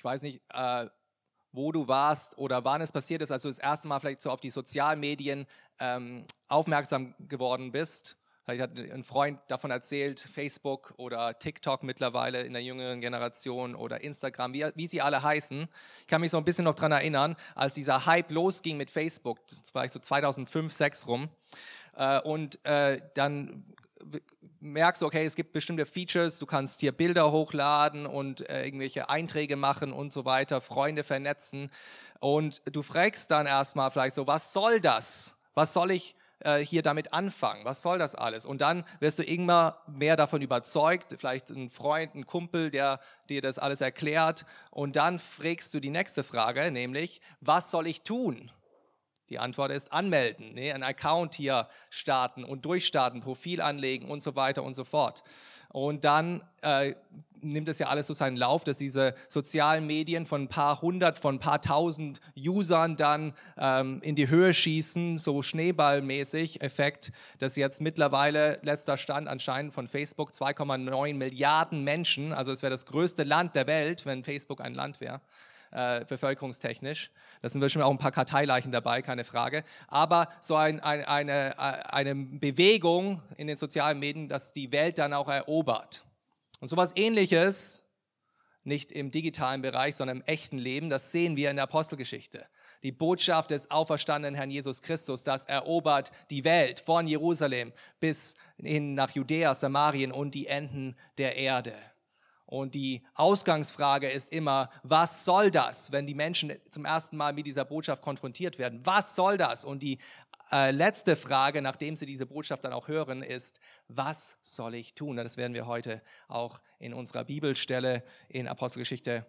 Ich weiß nicht, äh, wo du warst oder wann es passiert ist, als du das erste Mal vielleicht so auf die Sozialmedien ähm, aufmerksam geworden bist. Vielleicht hat ein Freund davon erzählt, Facebook oder TikTok mittlerweile in der jüngeren Generation oder Instagram, wie, wie sie alle heißen. Ich kann mich so ein bisschen noch daran erinnern, als dieser Hype losging mit Facebook, das war so 2005, 2006 rum. Äh, und äh, dann merkst, okay, es gibt bestimmte Features, du kannst hier Bilder hochladen und äh, irgendwelche Einträge machen und so weiter, Freunde vernetzen. Und du fragst dann erstmal vielleicht so, was soll das? Was soll ich äh, hier damit anfangen? Was soll das alles? Und dann wirst du immer mehr davon überzeugt, vielleicht ein Freund, ein Kumpel, der dir das alles erklärt. Und dann fragst du die nächste Frage, nämlich, was soll ich tun? Die Antwort ist anmelden, ne? ein Account hier starten und durchstarten, Profil anlegen und so weiter und so fort. Und dann äh, nimmt es ja alles so seinen Lauf, dass diese sozialen Medien von ein paar hundert, von ein paar tausend Usern dann ähm, in die Höhe schießen, so schneeballmäßig Effekt, dass jetzt mittlerweile letzter Stand anscheinend von Facebook 2,9 Milliarden Menschen, also es wäre das größte Land der Welt, wenn Facebook ein Land wäre, äh, bevölkerungstechnisch. Da sind bestimmt auch ein paar Karteileichen dabei, keine Frage. Aber so ein, ein, eine, eine Bewegung in den sozialen Medien, dass die Welt dann auch erobert. Und sowas ähnliches, nicht im digitalen Bereich, sondern im echten Leben, das sehen wir in der Apostelgeschichte. Die Botschaft des auferstandenen Herrn Jesus Christus, das erobert die Welt von Jerusalem bis hin nach Judäa, Samarien und die Enden der Erde. Und die Ausgangsfrage ist immer, was soll das, wenn die Menschen zum ersten Mal mit dieser Botschaft konfrontiert werden? Was soll das? Und die äh, letzte Frage, nachdem sie diese Botschaft dann auch hören, ist, was soll ich tun? Das werden wir heute auch in unserer Bibelstelle in Apostelgeschichte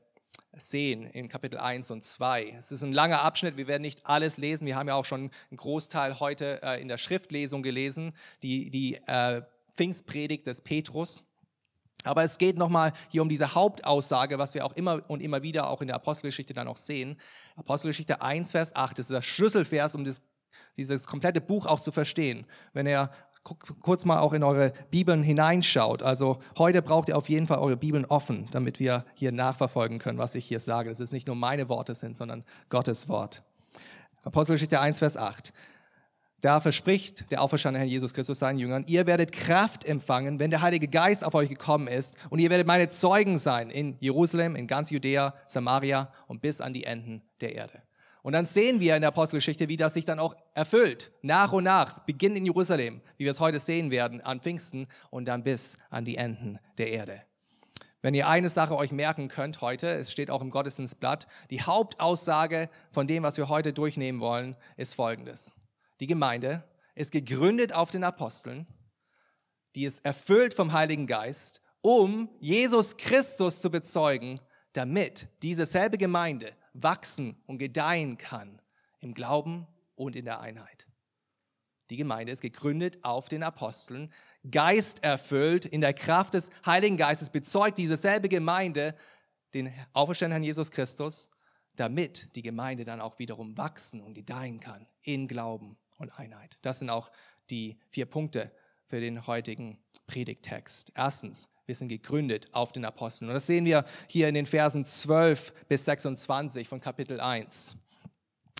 sehen, in Kapitel 1 und 2. Es ist ein langer Abschnitt, wir werden nicht alles lesen. Wir haben ja auch schon einen Großteil heute äh, in der Schriftlesung gelesen, die, die äh, Pfingstpredigt des Petrus. Aber es geht nochmal hier um diese Hauptaussage, was wir auch immer und immer wieder auch in der Apostelgeschichte dann auch sehen. Apostelgeschichte 1, Vers 8, das ist der Schlüsselvers, um das, dieses komplette Buch auch zu verstehen. Wenn ihr kurz mal auch in eure Bibeln hineinschaut. Also heute braucht ihr auf jeden Fall eure Bibeln offen, damit wir hier nachverfolgen können, was ich hier sage. Das ist nicht nur meine Worte sind, sondern Gottes Wort. Apostelgeschichte 1, Vers 8. Da verspricht der auferstandene Herr Jesus Christus seinen Jüngern, ihr werdet Kraft empfangen, wenn der Heilige Geist auf euch gekommen ist und ihr werdet meine Zeugen sein in Jerusalem, in ganz Judäa, Samaria und bis an die Enden der Erde. Und dann sehen wir in der Apostelgeschichte, wie das sich dann auch erfüllt. Nach und nach, beginnt in Jerusalem, wie wir es heute sehen werden, an Pfingsten und dann bis an die Enden der Erde. Wenn ihr eine Sache euch merken könnt heute, es steht auch im Gottesdienstblatt, die Hauptaussage von dem, was wir heute durchnehmen wollen, ist folgendes die Gemeinde, ist gegründet auf den Aposteln, die ist erfüllt vom Heiligen Geist, um Jesus Christus zu bezeugen, damit diese selbe Gemeinde wachsen und gedeihen kann im Glauben und in der Einheit. Die Gemeinde ist gegründet auf den Aposteln, geisterfüllt in der Kraft des Heiligen Geistes, bezeugt diese selbe Gemeinde den auferstandenen Herrn Jesus Christus, damit die Gemeinde dann auch wiederum wachsen und gedeihen kann in Glauben und Einheit. Das sind auch die vier Punkte für den heutigen Predigtext. Erstens, wir sind gegründet auf den Aposteln. Und das sehen wir hier in den Versen 12 bis 26 von Kapitel 1.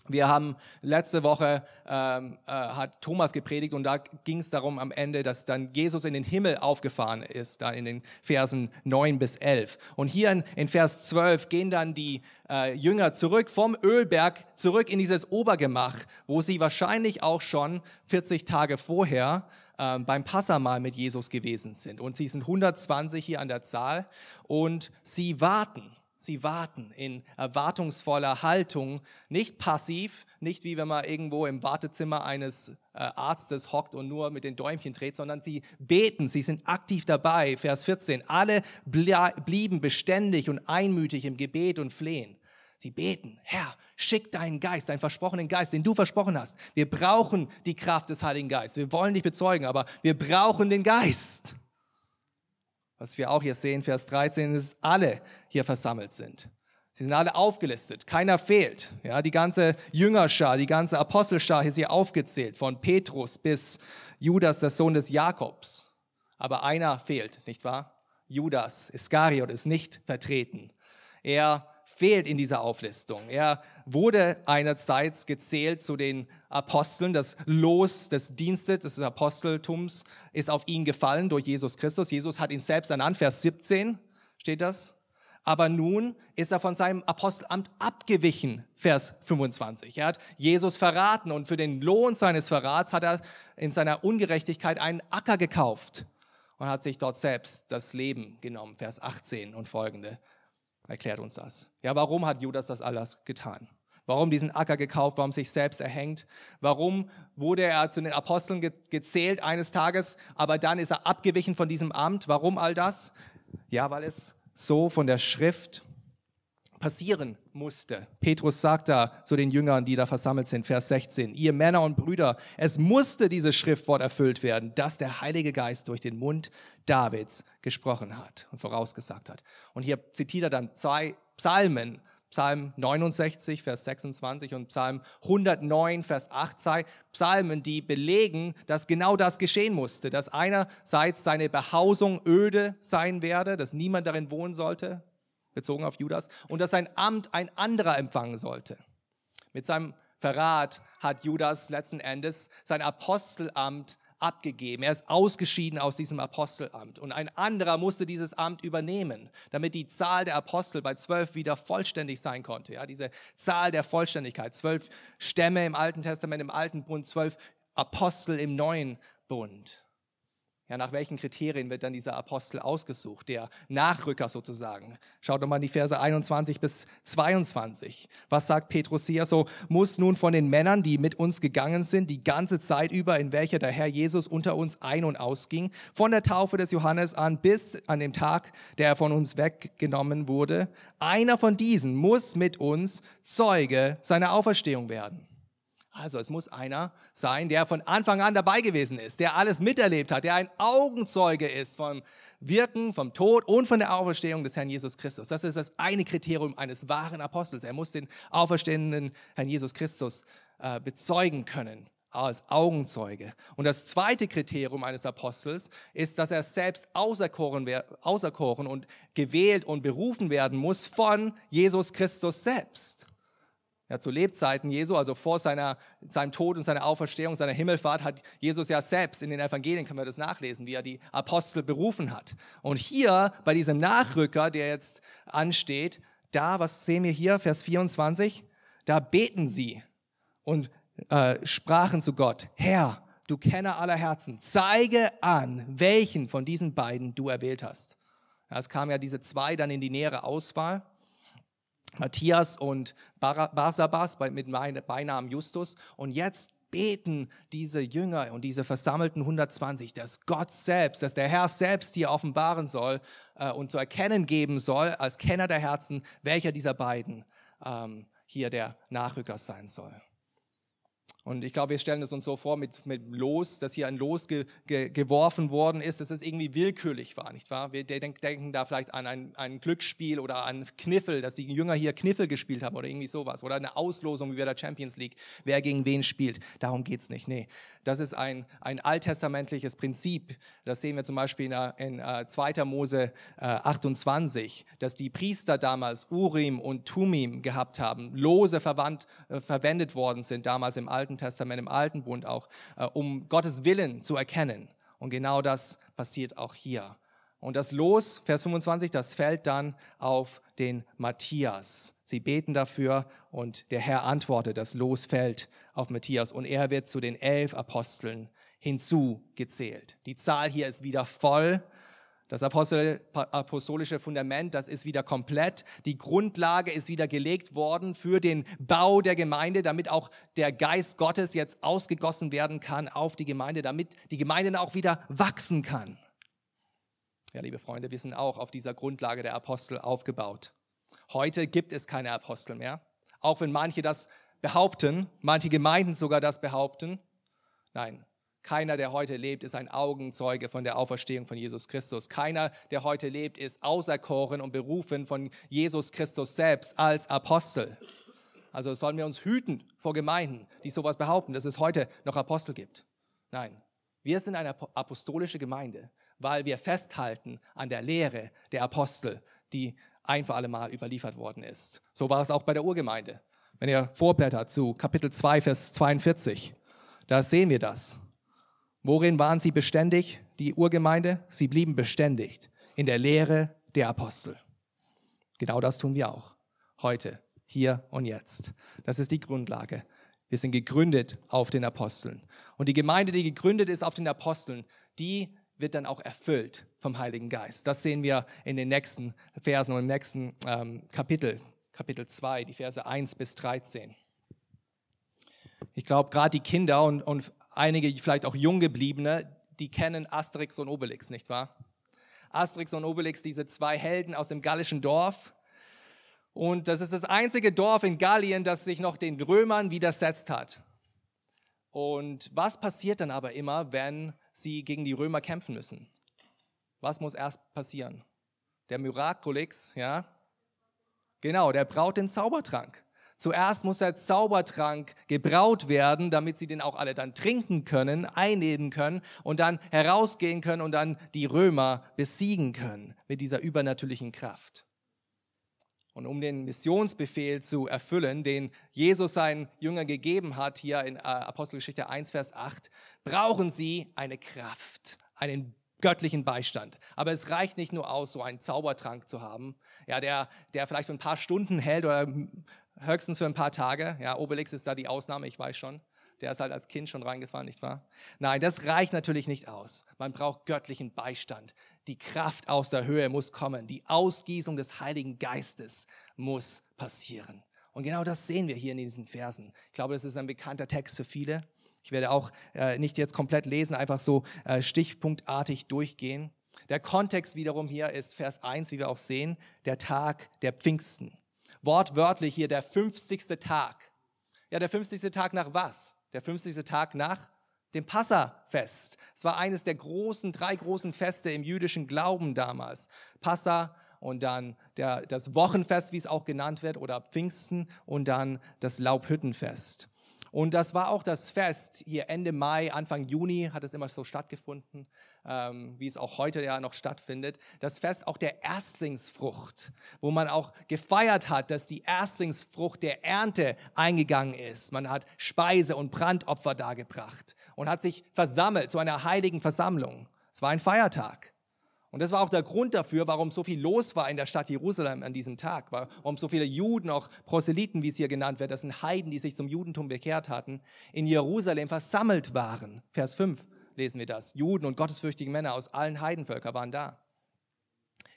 Wir haben letzte Woche ähm, äh, hat Thomas gepredigt und da ging es darum am Ende, dass dann Jesus in den Himmel aufgefahren ist, da in den Versen 9 bis 11. Und hier in, in Vers 12 gehen dann die äh, Jünger zurück vom Ölberg zurück in dieses Obergemach, wo sie wahrscheinlich auch schon 40 Tage vorher äh, beim Passamal mit Jesus gewesen sind. Und sie sind 120 hier an der Zahl und sie warten Sie warten in erwartungsvoller Haltung, nicht passiv, nicht wie wenn man irgendwo im Wartezimmer eines äh, Arztes hockt und nur mit den Däumchen dreht, sondern sie beten, sie sind aktiv dabei. Vers 14. Alle blieben beständig und einmütig im Gebet und Flehen. Sie beten, Herr, schick deinen Geist, deinen versprochenen Geist, den du versprochen hast. Wir brauchen die Kraft des Heiligen Geistes. Wir wollen dich bezeugen, aber wir brauchen den Geist was wir auch hier sehen, Vers 13, ist, dass alle hier versammelt sind. Sie sind alle aufgelistet, keiner fehlt. Ja, die ganze Jüngerschar, die ganze Apostelschar ist hier aufgezählt, von Petrus bis Judas, der Sohn des Jakobs. Aber einer fehlt, nicht wahr? Judas Iskariot ist nicht vertreten. Er fehlt in dieser Auflistung. Er wurde einerseits gezählt zu den Aposteln. Das Los des Dienstes, des Aposteltums ist auf ihn gefallen durch Jesus Christus. Jesus hat ihn selbst ernannt. Vers 17 steht das. Aber nun ist er von seinem Apostelamt abgewichen, Vers 25. Er hat Jesus verraten und für den Lohn seines Verrats hat er in seiner Ungerechtigkeit einen Acker gekauft und hat sich dort selbst das Leben genommen, Vers 18 und folgende erklärt uns das. Ja, warum hat Judas das alles getan? Warum diesen Acker gekauft? Warum sich selbst erhängt? Warum wurde er zu den Aposteln gezählt eines Tages, aber dann ist er abgewichen von diesem Amt? Warum all das? Ja, weil es so von der Schrift passieren musste. Petrus sagt da zu den Jüngern, die da versammelt sind, Vers 16, ihr Männer und Brüder, es musste dieses Schriftwort erfüllt werden, dass der Heilige Geist durch den Mund Davids gesprochen hat und vorausgesagt hat. Und hier zitiert er dann zwei Psalmen, Psalm 69, Vers 26 und Psalm 109, Vers 8, zwei Psalmen, die belegen, dass genau das geschehen musste, dass einerseits seine Behausung öde sein werde, dass niemand darin wohnen sollte, bezogen auf Judas, und dass sein Amt ein anderer empfangen sollte. Mit seinem Verrat hat Judas letzten Endes sein Apostelamt abgegeben. Er ist ausgeschieden aus diesem Apostelamt. Und ein anderer musste dieses Amt übernehmen, damit die Zahl der Apostel bei zwölf wieder vollständig sein konnte. Ja, diese Zahl der Vollständigkeit. Zwölf Stämme im Alten Testament, im Alten Bund, zwölf Apostel im Neuen Bund. Ja, nach welchen Kriterien wird dann dieser Apostel ausgesucht, der Nachrücker sozusagen? Schaut doch mal in die Verse 21 bis 22. Was sagt Petrus hier? So muss nun von den Männern, die mit uns gegangen sind, die ganze Zeit über, in welcher der Herr Jesus unter uns ein- und ausging, von der Taufe des Johannes an bis an den Tag, der er von uns weggenommen wurde, einer von diesen muss mit uns Zeuge seiner Auferstehung werden. Also es muss einer sein, der von Anfang an dabei gewesen ist, der alles miterlebt hat, der ein Augenzeuge ist vom Wirken, vom Tod und von der Auferstehung des Herrn Jesus Christus. Das ist das eine Kriterium eines wahren Apostels. Er muss den auferstehenden Herrn Jesus Christus äh, bezeugen können als Augenzeuge. Und das zweite Kriterium eines Apostels ist, dass er selbst auserkoren, auserkoren und gewählt und berufen werden muss von Jesus Christus selbst. Ja, zu Lebzeiten Jesu, also vor seiner, seinem Tod und seiner Auferstehung, seiner Himmelfahrt, hat Jesus ja selbst in den Evangelien, können wir das nachlesen, wie er die Apostel berufen hat. Und hier, bei diesem Nachrücker, der jetzt ansteht, da, was sehen wir hier, Vers 24, da beten sie und äh, sprachen zu Gott, Herr, du Kenner aller Herzen, zeige an, welchen von diesen beiden du erwählt hast. Ja, es kam ja diese zwei dann in die nähere Auswahl. Matthias und Barsabas mit Beinamen Justus. Und jetzt beten diese Jünger und diese versammelten 120, dass Gott selbst, dass der Herr selbst hier offenbaren soll äh, und zu erkennen geben soll, als Kenner der Herzen, welcher dieser beiden ähm, hier der Nachrücker sein soll. Und ich glaube, wir stellen es uns so vor mit, mit Los, dass hier ein Los ge, ge, geworfen worden ist, dass es irgendwie willkürlich war, nicht wahr? Wir denken, da vielleicht an ein, ein Glücksspiel oder an Kniffel, dass die Jünger hier Kniffel gespielt haben oder irgendwie sowas. Oder eine Auslosung wie bei der Champions League, wer gegen wen spielt. Darum geht's nicht. Nee, das ist ein, ein alttestamentliches Prinzip. Das sehen wir zum Beispiel in, in uh, 2. Mose uh, 28, dass die Priester damals Urim und Tumim gehabt haben, Lose verwandt, uh, verwendet worden sind damals im Alten Alten Testament, im Alten Bund auch, äh, um Gottes Willen zu erkennen. Und genau das passiert auch hier. Und das Los, Vers 25, das fällt dann auf den Matthias. Sie beten dafür und der Herr antwortet, das Los fällt auf Matthias und er wird zu den elf Aposteln hinzugezählt. Die Zahl hier ist wieder voll das apostolische Fundament, das ist wieder komplett. Die Grundlage ist wieder gelegt worden für den Bau der Gemeinde, damit auch der Geist Gottes jetzt ausgegossen werden kann auf die Gemeinde, damit die Gemeinde auch wieder wachsen kann. Ja, liebe Freunde, wir sind auch auf dieser Grundlage der Apostel aufgebaut. Heute gibt es keine Apostel mehr, auch wenn manche das behaupten, manche Gemeinden sogar das behaupten. Nein, keiner, der heute lebt, ist ein Augenzeuge von der Auferstehung von Jesus Christus. Keiner, der heute lebt, ist auserkoren und berufen von Jesus Christus selbst als Apostel. Also sollen wir uns hüten vor Gemeinden, die sowas behaupten, dass es heute noch Apostel gibt. Nein, wir sind eine apostolische Gemeinde, weil wir festhalten an der Lehre der Apostel, die ein für alle Mal überliefert worden ist. So war es auch bei der Urgemeinde. Wenn ihr vorblättert zu Kapitel 2, Vers 42, da sehen wir das. Worin waren sie beständig, die Urgemeinde? Sie blieben beständig in der Lehre der Apostel. Genau das tun wir auch heute, hier und jetzt. Das ist die Grundlage. Wir sind gegründet auf den Aposteln. Und die Gemeinde, die gegründet ist auf den Aposteln, die wird dann auch erfüllt vom Heiligen Geist. Das sehen wir in den nächsten Versen und im nächsten ähm, Kapitel, Kapitel 2, die Verse 1 bis 13. Ich glaube, gerade die Kinder und, und einige vielleicht auch Junggebliebene, die kennen Asterix und Obelix, nicht wahr? Asterix und Obelix, diese zwei Helden aus dem gallischen Dorf. Und das ist das einzige Dorf in Gallien, das sich noch den Römern widersetzt hat. Und was passiert dann aber immer, wenn sie gegen die Römer kämpfen müssen? Was muss erst passieren? Der Miraculix, ja? Genau, der braut den Zaubertrank. Zuerst muss der Zaubertrank gebraut werden, damit sie den auch alle dann trinken können, einnehmen können und dann herausgehen können und dann die Römer besiegen können mit dieser übernatürlichen Kraft. Und um den Missionsbefehl zu erfüllen, den Jesus seinen Jüngern gegeben hat, hier in äh, Apostelgeschichte 1, Vers 8, brauchen sie eine Kraft, einen göttlichen Beistand. Aber es reicht nicht nur aus, so einen Zaubertrank zu haben, ja, der, der vielleicht für ein paar Stunden hält oder höchstens für ein paar Tage. Ja, Obelix ist da die Ausnahme, ich weiß schon. Der ist halt als Kind schon reingefallen, nicht wahr? Nein, das reicht natürlich nicht aus. Man braucht göttlichen Beistand. Die Kraft aus der Höhe muss kommen. Die Ausgießung des Heiligen Geistes muss passieren. Und genau das sehen wir hier in diesen Versen. Ich glaube, das ist ein bekannter Text für viele. Ich werde auch äh, nicht jetzt komplett lesen, einfach so äh, stichpunktartig durchgehen. Der Kontext wiederum hier ist Vers 1, wie wir auch sehen, der Tag der Pfingsten. Wortwörtlich hier der 50. Tag. Ja, der 50. Tag nach was? Der 50. Tag nach dem Passafest. Es war eines der großen, drei großen Feste im jüdischen Glauben damals. Passa und dann der, das Wochenfest, wie es auch genannt wird, oder Pfingsten und dann das Laubhüttenfest. Und das war auch das Fest hier Ende Mai, Anfang Juni hat es immer so stattgefunden ähm, wie es auch heute ja noch stattfindet, das Fest auch der Erstlingsfrucht, wo man auch gefeiert hat, dass die Erstlingsfrucht der Ernte eingegangen ist. Man hat Speise und Brandopfer dargebracht und hat sich versammelt zu einer heiligen Versammlung. Es war ein Feiertag. Und das war auch der Grund dafür, warum so viel los war in der Stadt Jerusalem an diesem Tag, warum so viele Juden, auch Proselyten, wie es hier genannt wird, das sind Heiden, die sich zum Judentum bekehrt hatten, in Jerusalem versammelt waren. Vers 5 lesen wir das. Juden und gottesfürchtige Männer aus allen Heidenvölkern waren da.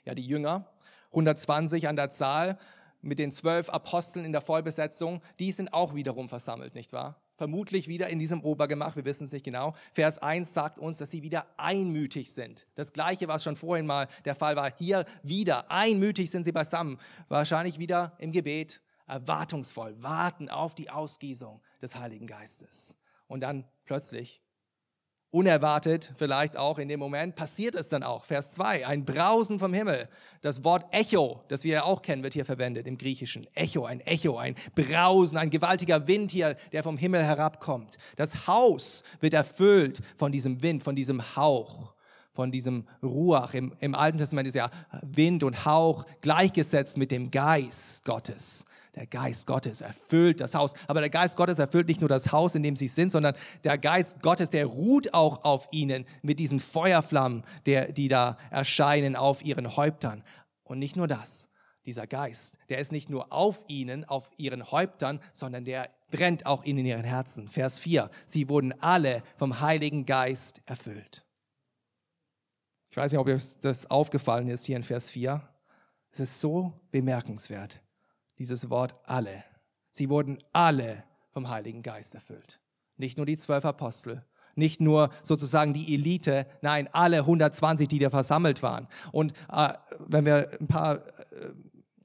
Ja, die Jünger, 120 an der Zahl, mit den zwölf Aposteln in der Vollbesetzung, die sind auch wiederum versammelt, nicht wahr? Vermutlich wieder in diesem Obergemach, wir wissen es nicht genau. Vers 1 sagt uns, dass sie wieder einmütig sind. Das gleiche, was schon vorhin mal der Fall war, hier wieder einmütig sind sie beisammen. Wahrscheinlich wieder im Gebet, erwartungsvoll, warten auf die Ausgießung des Heiligen Geistes. Und dann plötzlich unerwartet vielleicht auch in dem Moment, passiert es dann auch. Vers 2, ein Brausen vom Himmel. Das Wort Echo, das wir ja auch kennen, wird hier verwendet im Griechischen. Echo, ein Echo, ein Brausen, ein gewaltiger Wind hier, der vom Himmel herabkommt. Das Haus wird erfüllt von diesem Wind, von diesem Hauch von diesem Ruach. Im, Im Alten Testament ist ja Wind und Hauch gleichgesetzt mit dem Geist Gottes. Der Geist Gottes erfüllt das Haus. Aber der Geist Gottes erfüllt nicht nur das Haus, in dem sie sind, sondern der Geist Gottes, der ruht auch auf ihnen mit diesen Feuerflammen, der, die da erscheinen auf ihren Häuptern. Und nicht nur das. Dieser Geist, der ist nicht nur auf ihnen, auf ihren Häuptern, sondern der brennt auch in ihren Herzen. Vers 4. Sie wurden alle vom Heiligen Geist erfüllt. Ich weiß nicht, ob euch das aufgefallen ist hier in Vers 4. Es ist so bemerkenswert dieses Wort alle. Sie wurden alle vom Heiligen Geist erfüllt. Nicht nur die zwölf Apostel, nicht nur sozusagen die Elite, nein, alle 120, die da versammelt waren. Und äh, wenn wir ein paar äh,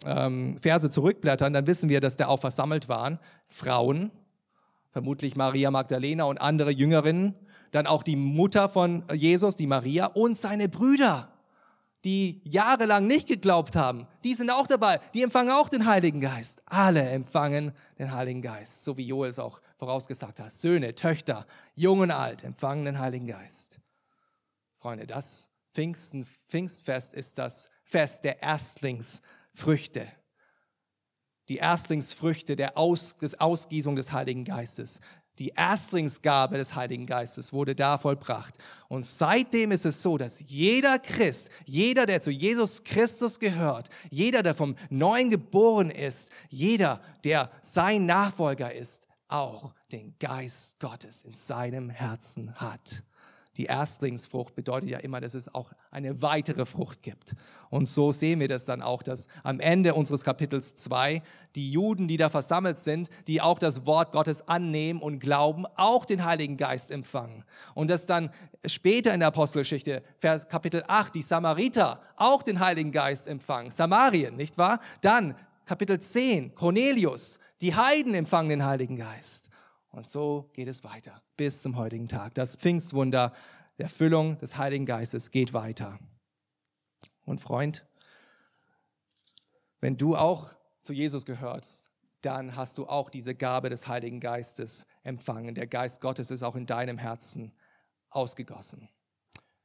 ähm, Verse zurückblättern, dann wissen wir, dass da auch versammelt waren Frauen, vermutlich Maria Magdalena und andere Jüngerinnen, dann auch die Mutter von Jesus, die Maria und seine Brüder die jahrelang nicht geglaubt haben, die sind auch dabei. Die empfangen auch den Heiligen Geist. Alle empfangen den Heiligen Geist, so wie Joel es auch vorausgesagt hat. Söhne, Töchter, jung und alt empfangen den Heiligen Geist. Freunde, das Pfingsten, Pfingstfest ist das Fest der Erstlingsfrucht Früchte. Die Erstlingsfrüchte der Aus, des Ausgießung des Heiligen Geistes. Die Erstlingsgabe des Heiligen Geistes wurde da vollbracht. Und seitdem ist es so, dass jeder Christ, jeder, der zu Jesus Christus gehört, jeder, der vom Neuen geboren ist, jeder, der sein Nachfolger ist, auch den Geist Gottes in seinem Herzen hat. Die Erstlingsfrucht bedeutet ja immer, dass es auch eine weitere Frucht gibt. Und so sehen wir das dann auch, dass am Ende unseres Kapitels 2 die Juden, die da versammelt sind, die auch das Wort Gottes annehmen und glauben, auch den Heiligen Geist empfangen. Und dass dann später in der Apostelgeschichte, Vers Kapitel 8, die Samariter auch den Heiligen Geist empfangen. Samarien, nicht wahr? Dann Kapitel 10, Cornelius, die Heiden empfangen den Heiligen Geist. Und so geht es weiter bis zum heutigen Tag. Das Pfingstwunder der Füllung des Heiligen Geistes geht weiter. Und Freund, wenn du auch zu Jesus gehörst, dann hast du auch diese Gabe des Heiligen Geistes empfangen. Der Geist Gottes ist auch in deinem Herzen ausgegossen.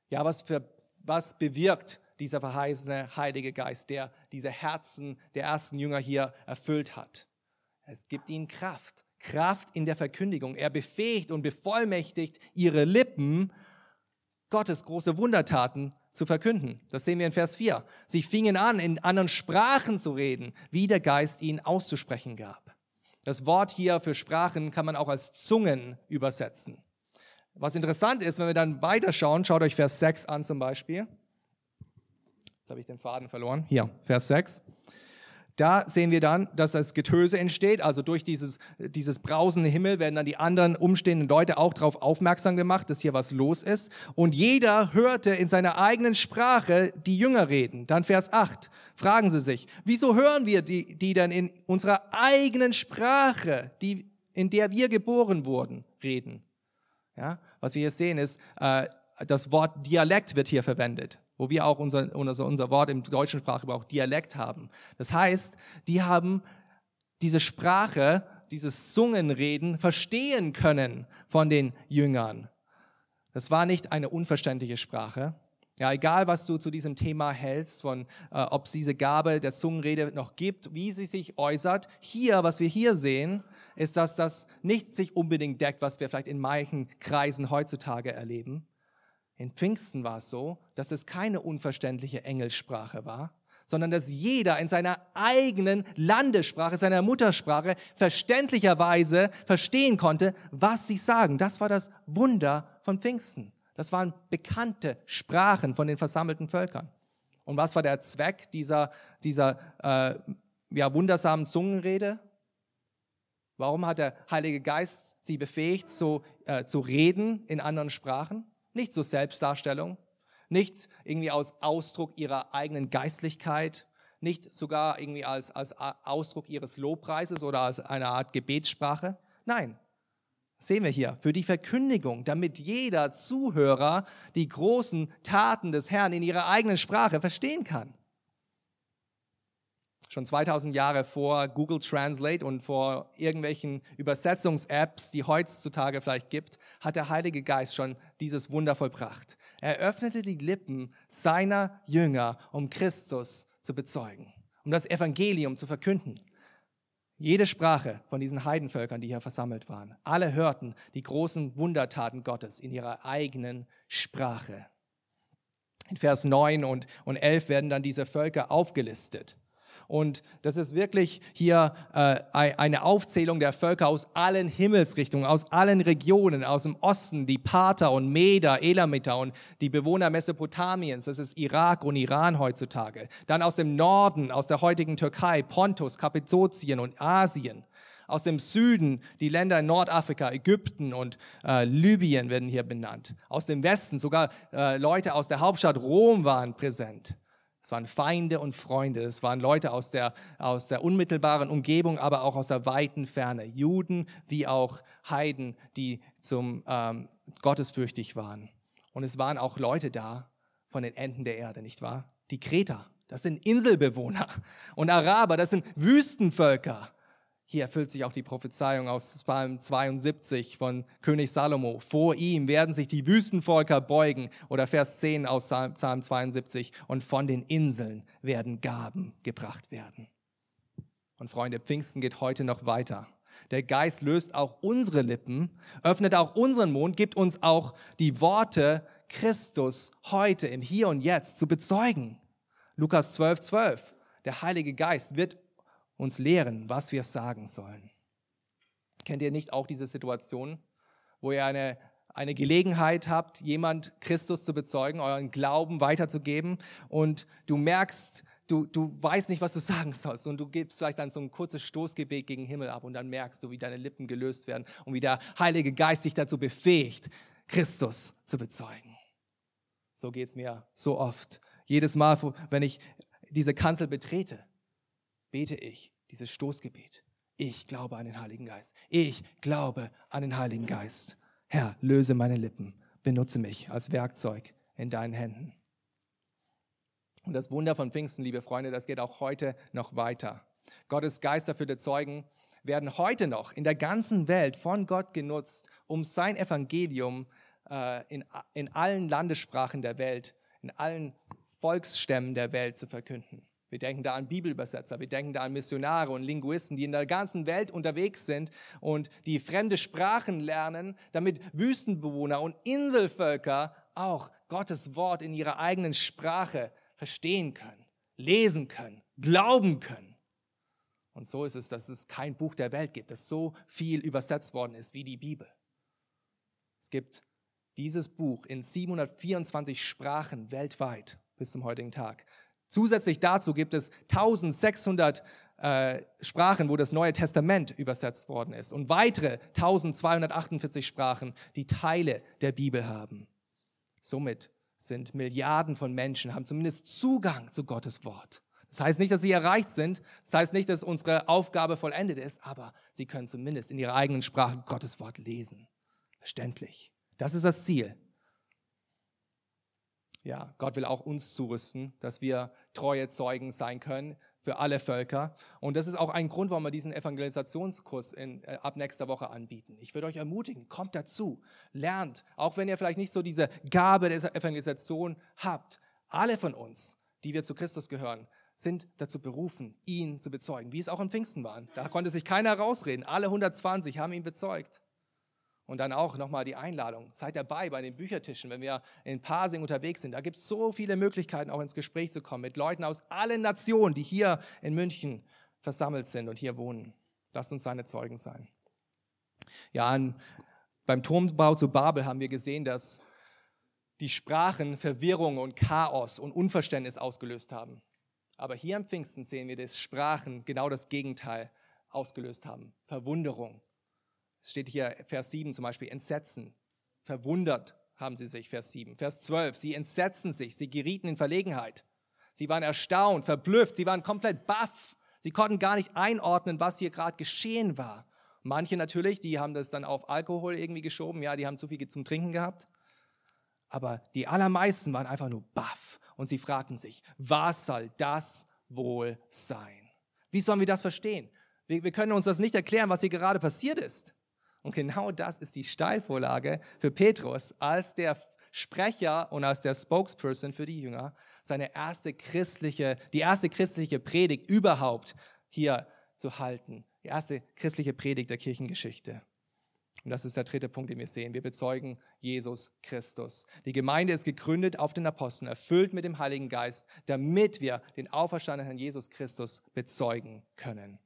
Ja, was, für, was bewirkt dieser verheißene Heilige Geist, der diese Herzen der ersten Jünger hier erfüllt hat? Es gibt ihnen Kraft. Kraft in der Verkündigung. Er befähigt und bevollmächtigt ihre Lippen, Gottes große Wundertaten zu verkünden. Das sehen wir in Vers 4. Sie fingen an, in anderen Sprachen zu reden, wie der Geist ihnen auszusprechen gab. Das Wort hier für Sprachen kann man auch als Zungen übersetzen. Was interessant ist, wenn wir dann weiterschauen, schaut euch Vers 6 an zum Beispiel. Jetzt habe ich den Faden verloren. Hier, Vers 6. Da sehen wir dann, dass das Getöse entsteht. Also durch dieses, dieses brausende Himmel werden dann die anderen umstehenden Leute auch darauf aufmerksam gemacht, dass hier was los ist. Und jeder hörte in seiner eigenen Sprache die Jünger reden. Dann Vers 8. Fragen sie sich, wieso hören wir die, die dann in unserer eigenen Sprache, die, in der wir geboren wurden, reden? Ja, was wir hier sehen ist, äh, das Wort Dialekt wird hier verwendet wo wir auch unser, unser, unser Wort im deutschen Sprachgebrauch Dialekt haben. Das heißt, die haben diese Sprache, dieses Zungenreden verstehen können von den Jüngern. Das war nicht eine unverständliche Sprache. Ja, egal was du zu diesem Thema hältst, von äh, ob es diese Gabe der Zungenrede noch gibt, wie sie sich äußert. Hier, was wir hier sehen, ist, dass das nicht sich unbedingt deckt, was wir vielleicht in manchen Kreisen heutzutage erleben. In Pfingsten war es so, dass es keine unverständliche Engelsprache war, sondern dass jeder in seiner eigenen Landessprache, seiner Muttersprache verständlicherweise verstehen konnte, was sie sagen. Das war das Wunder von Pfingsten. Das waren bekannte Sprachen von den versammelten Völkern. Und was war der Zweck dieser, dieser äh, ja, wundersamen Zungenrede? Warum hat der Heilige Geist sie befähigt, so, äh, zu reden in anderen Sprachen? Nicht zur Selbstdarstellung, nicht irgendwie als Ausdruck ihrer eigenen Geistlichkeit, nicht sogar irgendwie als, als Ausdruck ihres Lobpreises oder als eine Art Gebetssprache. Nein, sehen wir hier, für die Verkündigung, damit jeder Zuhörer die großen Taten des Herrn in ihrer eigenen Sprache verstehen kann. Schon 2000 Jahre vor Google Translate und vor irgendwelchen Übersetzungs-Apps, die heutzutage vielleicht gibt, hat der Heilige Geist schon dieses Wunder vollbracht. Er öffnete die Lippen seiner Jünger, um Christus zu bezeugen, um das Evangelium zu verkünden. Jede Sprache von diesen Heidenvölkern, die hier versammelt waren, alle hörten die großen Wundertaten Gottes in ihrer eigenen Sprache. In Vers 9 und, und 11 werden dann diese Völker aufgelistet. Und das ist wirklich hier äh, eine Aufzählung der Völker aus allen Himmelsrichtungen, aus allen Regionen, aus dem Osten, die Parther und Meder, Elamiter und die Bewohner Mesopotamiens, das ist Irak und Iran heutzutage. Dann aus dem Norden, aus der heutigen Türkei, Pontus, Kappadokien und Asien aus dem Süden, die Länder in Nordafrika, Ägypten und äh, Libyen werden hier benannt. Aus dem Westen, sogar äh, Leute aus der Hauptstadt Rom waren präsent. Es waren Feinde und Freunde, es waren Leute aus der, aus der unmittelbaren Umgebung, aber auch aus der weiten Ferne. Juden wie auch Heiden, die zum ähm, gottesfürchtig waren. Und es waren auch Leute da von den Enden der Erde, nicht wahr? Die Kreter, das sind Inselbewohner. Und Araber, das sind Wüstenvölker. Hier erfüllt sich auch die Prophezeiung aus Psalm 72 von König Salomo. Vor ihm werden sich die Wüstenvolker beugen. Oder Vers 10 aus Psalm 72. Und von den Inseln werden Gaben gebracht werden. Und Freunde, Pfingsten geht heute noch weiter. Der Geist löst auch unsere Lippen, öffnet auch unseren Mund, gibt uns auch die Worte, Christus heute im Hier und Jetzt zu bezeugen. Lukas 12, 12. Der Heilige Geist wird uns lehren, was wir sagen sollen. Kennt ihr nicht auch diese Situation, wo ihr eine, eine Gelegenheit habt, jemand Christus zu bezeugen, euren Glauben weiterzugeben und du merkst, du, du weißt nicht, was du sagen sollst und du gibst vielleicht dann so ein kurzes Stoßgebet gegen den Himmel ab und dann merkst du, wie deine Lippen gelöst werden und wie der Heilige Geist dich dazu befähigt, Christus zu bezeugen. So geht es mir so oft. Jedes Mal, wenn ich diese Kanzel betrete, bete ich dieses Stoßgebet. Ich glaube an den Heiligen Geist. Ich glaube an den Heiligen Geist. Herr, löse meine Lippen. Benutze mich als Werkzeug in deinen Händen. Und das Wunder von Pfingsten, liebe Freunde, das geht auch heute noch weiter. Gottes Geist dafür der Zeugen werden heute noch in der ganzen Welt von Gott genutzt, um sein Evangelium äh, in, in allen Landessprachen der Welt, in allen Volksstämmen der Welt zu verkünden. Wir denken da an Bibelübersetzer, wir denken da an Missionare und Linguisten, die in der ganzen Welt unterwegs sind und die fremde Sprachen lernen, damit Wüstenbewohner und Inselvölker auch Gottes Wort in ihrer eigenen Sprache verstehen können, lesen können, glauben können. Und so ist es, dass es kein Buch der Welt gibt, das so viel übersetzt worden ist wie die Bibel. Es gibt dieses Buch in 724 Sprachen weltweit bis zum heutigen Tag. Zusätzlich dazu gibt es 1600 äh, Sprachen, wo das Neue Testament übersetzt worden ist und weitere 1248 Sprachen, die Teile der Bibel haben. Somit sind Milliarden von Menschen, haben zumindest Zugang zu Gottes Wort. Das heißt nicht, dass sie erreicht sind, das heißt nicht, dass unsere Aufgabe vollendet ist, aber sie können zumindest in ihrer eigenen Sprache Gottes Wort lesen. Verständlich. Das ist das Ziel ja, Gott will auch uns zurüsten, dass wir treue Zeugen sein können für alle Völker. Und das ist auch ein Grund, warum wir diesen Evangelisationskurs in, äh, ab nächster Woche anbieten. Ich würde euch ermutigen, kommt dazu, lernt, auch wenn ihr vielleicht nicht so diese Gabe der Evangelisation habt. Alle von uns, die wir zu Christus gehören, sind dazu berufen, ihn zu bezeugen, wie es auch im Pfingsten war. Da konnte sich keiner rausreden. Alle 120 haben ihn bezeugt. Und dann auch nochmal die Einladung. Seid dabei bei den Büchertischen, wenn wir in Pasing unterwegs sind. Da gibt es so viele Möglichkeiten, auch ins Gespräch zu kommen mit Leuten aus allen Nationen, die hier in München versammelt sind und hier wohnen. Lasst uns seine Zeugen sein. Ja, beim Turmbau zu Babel haben wir gesehen, dass die Sprachen Verwirrung und Chaos und Unverständnis ausgelöst haben. Aber hier am Pfingsten sehen wir, dass Sprachen genau das Gegenteil ausgelöst haben. Verwunderung, es steht hier Vers 7 zum Beispiel, Entsetzen. Verwundert haben sie sich, Vers 7. Vers 12, sie entsetzten sich, sie gerieten in Verlegenheit. Sie waren erstaunt, verblüfft, sie waren komplett baff. Sie konnten gar nicht einordnen, was hier gerade geschehen war. Manche natürlich, die haben das dann auf Alkohol irgendwie geschoben, ja, die haben zu viel zum Trinken gehabt. Aber die allermeisten waren einfach nur baff und sie fragten sich, was soll das wohl sein? Wie sollen wir das verstehen? Wir, wir können uns das nicht erklären, was hier gerade passiert ist. Und genau das ist die Steilvorlage für Petrus als der Sprecher und als der Spokesperson für die Jünger, seine erste christliche, die erste christliche Predigt überhaupt hier zu halten. Die erste christliche Predigt der Kirchengeschichte. Und das ist der dritte Punkt, den wir sehen. Wir bezeugen Jesus Christus. Die Gemeinde ist gegründet auf den Aposteln, erfüllt mit dem Heiligen Geist, damit wir den auferstandenen Herrn Jesus Christus bezeugen können.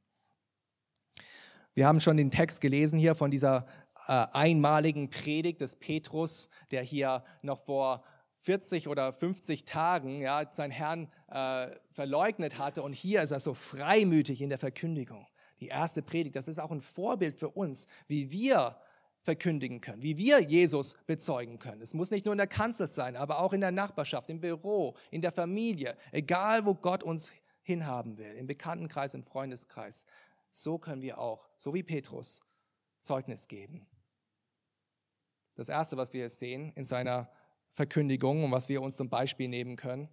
Wir haben schon den Text gelesen hier von dieser äh, einmaligen Predigt des Petrus, der hier noch vor 40 oder 50 Tagen ja, seinen Herrn äh, verleugnet hatte. Und hier ist er so freimütig in der Verkündigung. Die erste Predigt, das ist auch ein Vorbild für uns, wie wir verkündigen können, wie wir Jesus bezeugen können. Es muss nicht nur in der Kanzel sein, aber auch in der Nachbarschaft, im Büro, in der Familie, egal wo Gott uns hinhaben will, im Bekanntenkreis, im Freundeskreis so können wir auch, so wie Petrus, Zeugnis geben. Das Erste, was wir sehen in seiner Verkündigung und was wir uns zum Beispiel nehmen können,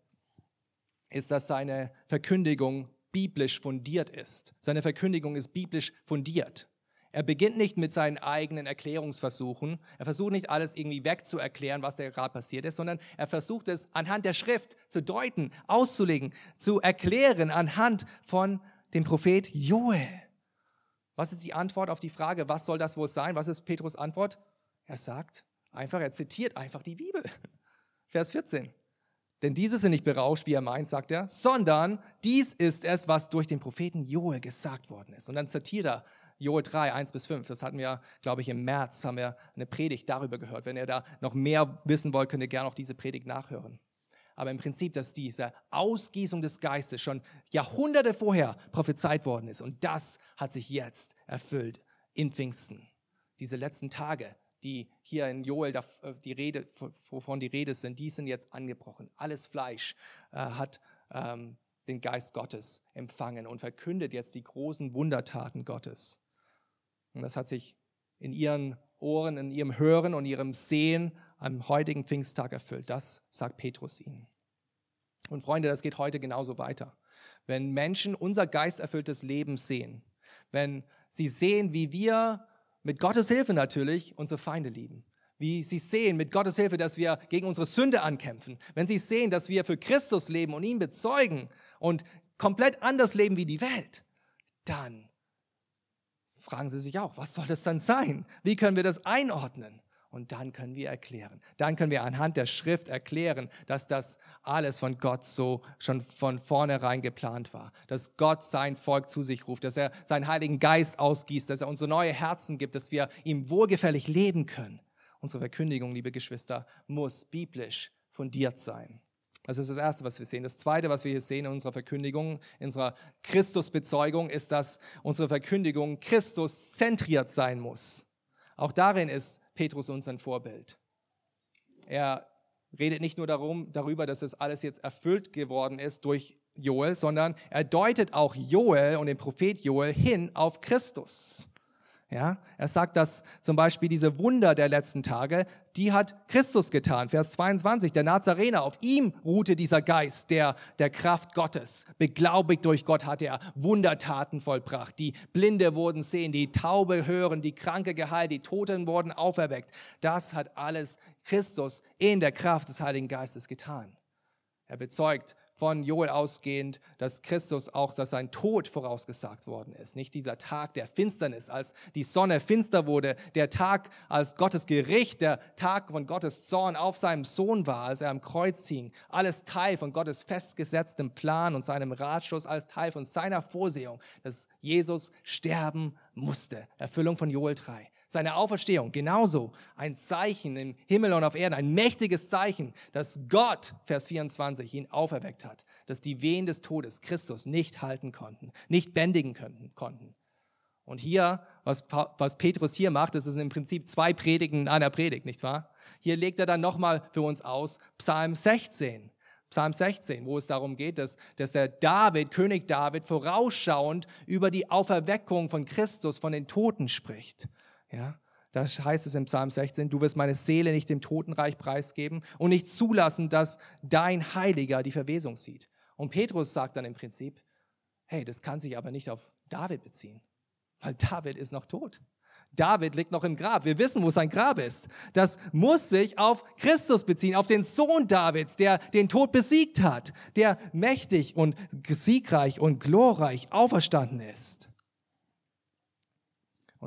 ist, dass seine Verkündigung biblisch fundiert ist. Seine Verkündigung ist biblisch fundiert. Er beginnt nicht mit seinen eigenen Erklärungsversuchen. Er versucht nicht alles irgendwie wegzuerklären, was da gerade passiert ist, sondern er versucht es anhand der Schrift zu deuten, auszulegen, zu erklären anhand von dem Prophet Joel. Was ist die Antwort auf die Frage, was soll das wohl sein? Was ist Petrus Antwort? Er sagt einfach, er zitiert einfach die Bibel. Vers 14. Denn diese sind nicht berauscht, wie er meint, sagt er, sondern dies ist es, was durch den Propheten Joel gesagt worden ist. Und dann zitiert er Joel 3, 1 bis 5. Das hatten wir, glaube ich, im März, haben wir eine Predigt darüber gehört. Wenn ihr da noch mehr wissen wollt, könnt ihr gerne auch diese Predigt nachhören. Aber im Prinzip, dass diese Ausgießung des Geistes schon Jahrhunderte vorher prophezeit worden ist. Und das hat sich jetzt erfüllt in Pfingsten. Diese letzten Tage, die hier in Joel äh, die Rede, wovon die Rede sind, die sind jetzt angebrochen. Alles Fleisch äh, hat ähm, den Geist Gottes empfangen und verkündet jetzt die großen Wundertaten Gottes. Und das hat sich in ihren Ohren, in ihrem Hören und ihrem Sehen am heutigen Pfingsttag erfüllt. Das sagt Petrus ihnen. Und Freunde, das geht heute genauso weiter. Wenn Menschen unser geisterfülltes Leben sehen, wenn sie sehen, wie wir mit Gottes Hilfe natürlich unsere Feinde lieben, wie sie sehen mit Gottes Hilfe, dass wir gegen unsere Sünde ankämpfen, wenn sie sehen, dass wir für Christus leben und ihn bezeugen und komplett anders leben wie die Welt, dann fragen Sie sich auch, was soll das dann sein? Wie können wir das einordnen? Und dann können wir erklären. Dann können wir anhand der Schrift erklären, dass das alles von Gott so schon von vornherein geplant war. Dass Gott sein Volk zu sich ruft, dass er seinen Heiligen Geist ausgießt, dass er uns so neue Herzen gibt, dass wir ihm wohlgefällig leben können. Unsere Verkündigung, liebe Geschwister, muss biblisch fundiert sein. Das ist das Erste, was wir sehen. Das Zweite, was wir hier sehen in unserer Verkündigung, in unserer Christusbezeugung, ist, dass unsere Verkündigung Christus zentriert sein muss. Auch darin ist Petrus uns ein Vorbild. Er redet nicht nur darum, darüber, dass es alles jetzt erfüllt geworden ist durch Joel, sondern er deutet auch Joel und den Prophet Joel hin auf Christus. Ja, er sagt, dass zum Beispiel diese Wunder der letzten Tage, die hat Christus getan. Vers 22, der Nazarener, auf ihm ruhte dieser Geist der, der Kraft Gottes. Beglaubigt durch Gott hat er Wundertaten vollbracht. Die Blinde wurden sehen, die Taube hören, die Kranke geheilt, die Toten wurden auferweckt. Das hat alles Christus in der Kraft des Heiligen Geistes getan. Er bezeugt von Joel ausgehend, dass Christus auch, dass sein Tod vorausgesagt worden ist. Nicht dieser Tag der Finsternis, als die Sonne finster wurde, der Tag, als Gottes Gericht, der Tag von Gottes Zorn auf seinem Sohn war, als er am Kreuz hing. Alles Teil von Gottes festgesetztem Plan und seinem Ratschluss, alles Teil von seiner Vorsehung, dass Jesus sterben musste. Erfüllung von Joel 3 seine Auferstehung genauso ein Zeichen im Himmel und auf Erden, ein mächtiges Zeichen, dass Gott, Vers 24, ihn auferweckt hat, dass die Wehen des Todes Christus nicht halten konnten, nicht bändigen könnten, konnten. Und hier, was, was Petrus hier macht, das ist im Prinzip zwei Predigen in einer Predigt, nicht wahr? Hier legt er dann nochmal für uns aus Psalm 16. Psalm 16, wo es darum geht, dass, dass der David, König David, vorausschauend über die Auferweckung von Christus von den Toten spricht. Ja, da heißt es im Psalm 16, du wirst meine Seele nicht dem Totenreich preisgeben und nicht zulassen, dass dein Heiliger die Verwesung sieht. Und Petrus sagt dann im Prinzip, hey, das kann sich aber nicht auf David beziehen, weil David ist noch tot. David liegt noch im Grab. Wir wissen, wo sein Grab ist. Das muss sich auf Christus beziehen, auf den Sohn Davids, der den Tod besiegt hat, der mächtig und siegreich und glorreich auferstanden ist.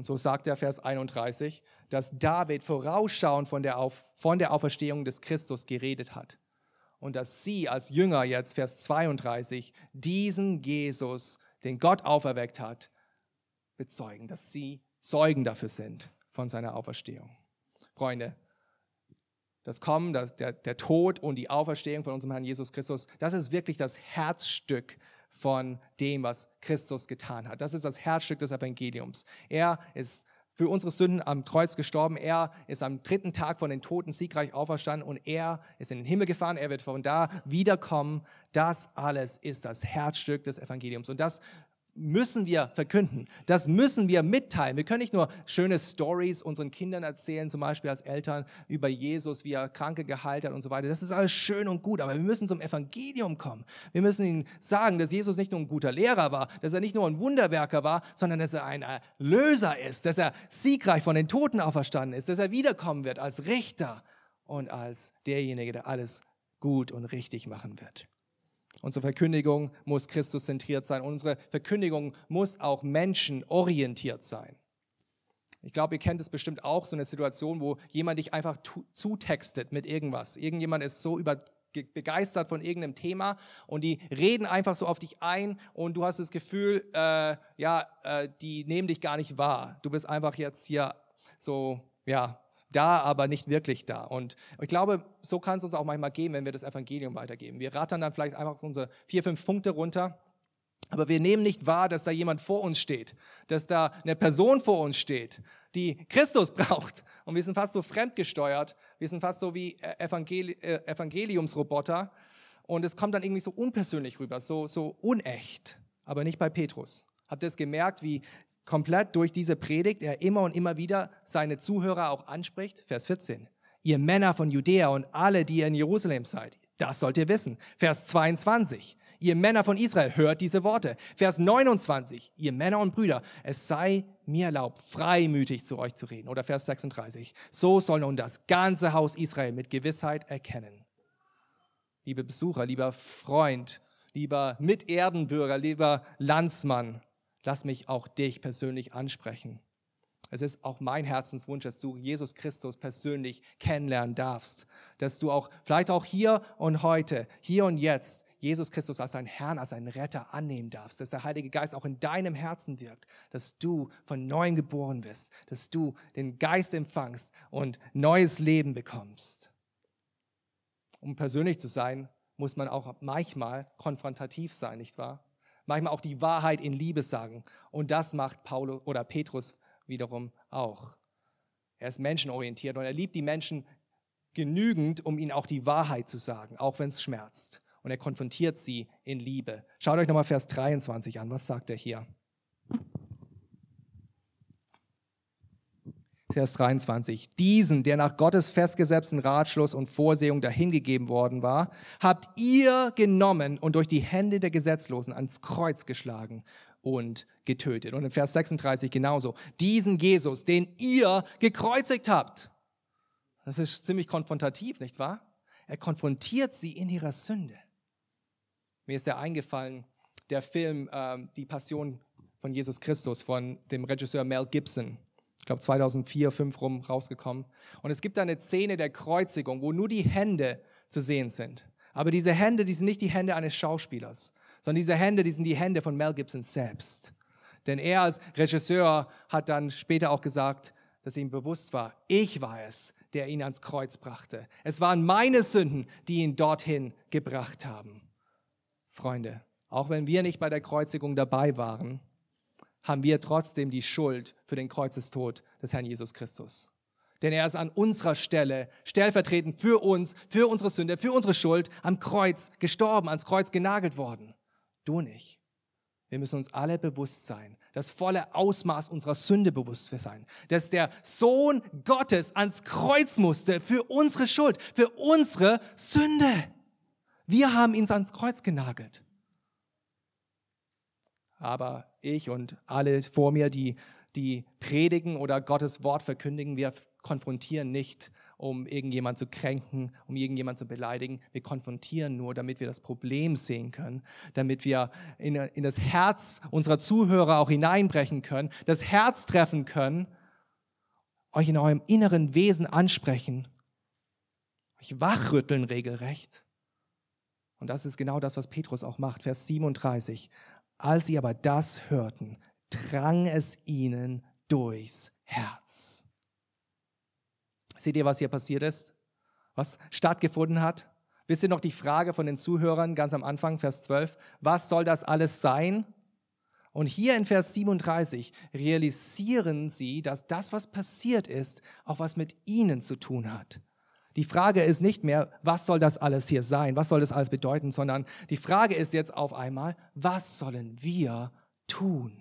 Und so sagt der Vers 31, dass David vorausschauend von der, Auf, von der Auferstehung des Christus geredet hat. Und dass sie als Jünger jetzt, Vers 32, diesen Jesus, den Gott auferweckt hat, bezeugen, dass sie Zeugen dafür sind von seiner Auferstehung. Freunde, das Kommen, das, der, der Tod und die Auferstehung von unserem Herrn Jesus Christus, das ist wirklich das Herzstück von dem, was Christus getan hat. Das ist das Herzstück des Evangeliums. Er ist für unsere Sünden am Kreuz gestorben. Er ist am dritten Tag von den Toten siegreich auferstanden und er ist in den Himmel gefahren. Er wird von da wiederkommen. Das alles ist das Herzstück des Evangeliums. Und das müssen wir verkünden. Das müssen wir mitteilen. Wir können nicht nur schöne Stories unseren Kindern erzählen, zum Beispiel als Eltern über Jesus, wie er Kranke geheilt hat und so weiter. Das ist alles schön und gut, aber wir müssen zum Evangelium kommen. Wir müssen ihnen sagen, dass Jesus nicht nur ein guter Lehrer war, dass er nicht nur ein Wunderwerker war, sondern dass er ein Erlöser ist, dass er siegreich von den Toten auferstanden ist, dass er wiederkommen wird als Richter und als derjenige, der alles gut und richtig machen wird. Unsere Verkündigung muss Christus zentriert sein. Unsere Verkündigung muss auch menschenorientiert sein. Ich glaube, ihr kennt es bestimmt auch, so eine Situation, wo jemand dich einfach zutextet mit irgendwas. Irgendjemand ist so über, begeistert von irgendeinem Thema und die reden einfach so auf dich ein und du hast das Gefühl, äh, ja, äh, die nehmen dich gar nicht wahr. Du bist einfach jetzt hier so, ja, da, aber nicht wirklich da. Und ich glaube, so kann es uns auch manchmal gehen, wenn wir das Evangelium weitergeben. Wir rattern dann vielleicht einfach unsere vier, fünf Punkte runter, aber wir nehmen nicht wahr, dass da jemand vor uns steht, dass da eine Person vor uns steht, die Christus braucht. Und wir sind fast so fremdgesteuert, wir sind fast so wie Evangeli äh, Evangeliumsroboter. Und es kommt dann irgendwie so unpersönlich rüber, so, so unecht, aber nicht bei Petrus. Habt ihr es gemerkt, wie komplett durch diese Predigt er immer und immer wieder seine Zuhörer auch anspricht. Vers 14. Ihr Männer von Judäa und alle, die ihr in Jerusalem seid, das sollt ihr wissen. Vers 22. Ihr Männer von Israel, hört diese Worte. Vers 29. Ihr Männer und Brüder, es sei mir erlaubt, freimütig zu euch zu reden. Oder Vers 36. So soll nun das ganze Haus Israel mit Gewissheit erkennen. Liebe Besucher, lieber Freund, lieber Miterdenbürger, lieber Landsmann, lass mich auch dich persönlich ansprechen. Es ist auch mein Herzenswunsch, dass du Jesus Christus persönlich kennenlernen darfst, dass du auch vielleicht auch hier und heute, hier und jetzt Jesus Christus als dein Herrn, als deinen Retter annehmen darfst, dass der Heilige Geist auch in deinem Herzen wirkt, dass du von neuem geboren wirst, dass du den Geist empfangst und neues Leben bekommst. Um persönlich zu sein, muss man auch manchmal konfrontativ sein, nicht wahr? Manchmal auch die Wahrheit in Liebe sagen. Und das macht Paulus oder Petrus wiederum auch. Er ist menschenorientiert und er liebt die Menschen genügend, um ihnen auch die Wahrheit zu sagen, auch wenn es schmerzt. Und er konfrontiert sie in Liebe. Schaut euch nochmal Vers 23 an. Was sagt er hier? Vers 23. Diesen, der nach Gottes festgesetzten Ratschluss und Vorsehung dahingegeben worden war, habt ihr genommen und durch die Hände der Gesetzlosen ans Kreuz geschlagen und getötet. Und in Vers 36 genauso. Diesen Jesus, den ihr gekreuzigt habt. Das ist ziemlich konfrontativ, nicht wahr? Er konfrontiert sie in ihrer Sünde. Mir ist ja eingefallen, der Film äh, Die Passion von Jesus Christus von dem Regisseur Mel Gibson glaube 2004, 2005 rum rausgekommen. Und es gibt da eine Szene der Kreuzigung, wo nur die Hände zu sehen sind. Aber diese Hände, die sind nicht die Hände eines Schauspielers, sondern diese Hände, die sind die Hände von Mel Gibson selbst. Denn er als Regisseur hat dann später auch gesagt, dass ihm bewusst war, ich war es, der ihn ans Kreuz brachte. Es waren meine Sünden, die ihn dorthin gebracht haben. Freunde, auch wenn wir nicht bei der Kreuzigung dabei waren, haben wir trotzdem die Schuld für den Kreuzestod des Herrn Jesus Christus. Denn er ist an unserer Stelle, stellvertretend für uns, für unsere Sünde, für unsere Schuld, am Kreuz gestorben, ans Kreuz genagelt worden. Du nicht. Wir müssen uns alle bewusst sein, das volle Ausmaß unserer Sünde bewusst sein, dass der Sohn Gottes ans Kreuz musste für unsere Schuld, für unsere Sünde. Wir haben ihn ans Kreuz genagelt. Aber ich und alle vor mir, die, die predigen oder Gottes Wort verkündigen, wir konfrontieren nicht, um irgendjemand zu kränken, um irgendjemand zu beleidigen. Wir konfrontieren nur, damit wir das Problem sehen können, damit wir in, in das Herz unserer Zuhörer auch hineinbrechen können, das Herz treffen können, euch in eurem inneren Wesen ansprechen, euch wachrütteln regelrecht. Und das ist genau das, was Petrus auch macht. Vers 37. Als sie aber das hörten, drang es ihnen durchs Herz. Seht ihr, was hier passiert ist? Was stattgefunden hat? Wisst ihr noch die Frage von den Zuhörern ganz am Anfang, Vers 12? Was soll das alles sein? Und hier in Vers 37 realisieren sie, dass das, was passiert ist, auch was mit ihnen zu tun hat. Die Frage ist nicht mehr, was soll das alles hier sein, was soll das alles bedeuten, sondern die Frage ist jetzt auf einmal, was sollen wir tun.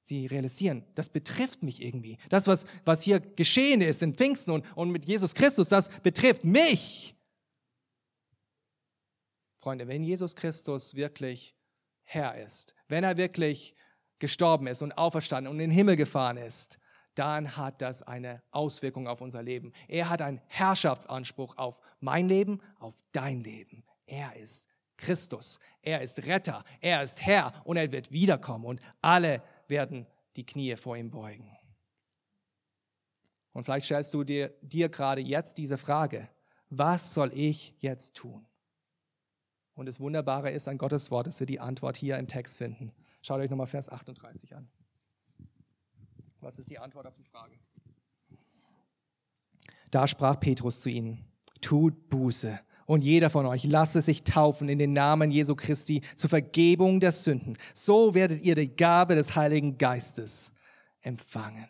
Sie realisieren, das betrifft mich irgendwie. Das, was, was hier geschehen ist in Pfingsten und, und mit Jesus Christus, das betrifft mich. Freunde, wenn Jesus Christus wirklich Herr ist, wenn er wirklich gestorben ist und auferstanden und in den Himmel gefahren ist, dann hat das eine Auswirkung auf unser Leben. Er hat einen Herrschaftsanspruch auf mein Leben, auf dein Leben. Er ist Christus. Er ist Retter. Er ist Herr und er wird wiederkommen und alle werden die Knie vor ihm beugen. Und vielleicht stellst du dir, dir gerade jetzt diese Frage, was soll ich jetzt tun? Und das Wunderbare ist an Gottes Wort, dass wir die Antwort hier im Text finden. Schaut euch nochmal Vers 38 an. Was ist die Antwort auf die Frage? Da sprach Petrus zu ihnen, tut Buße und jeder von euch lasse sich taufen in den Namen Jesu Christi zur Vergebung der Sünden. So werdet ihr die Gabe des Heiligen Geistes empfangen.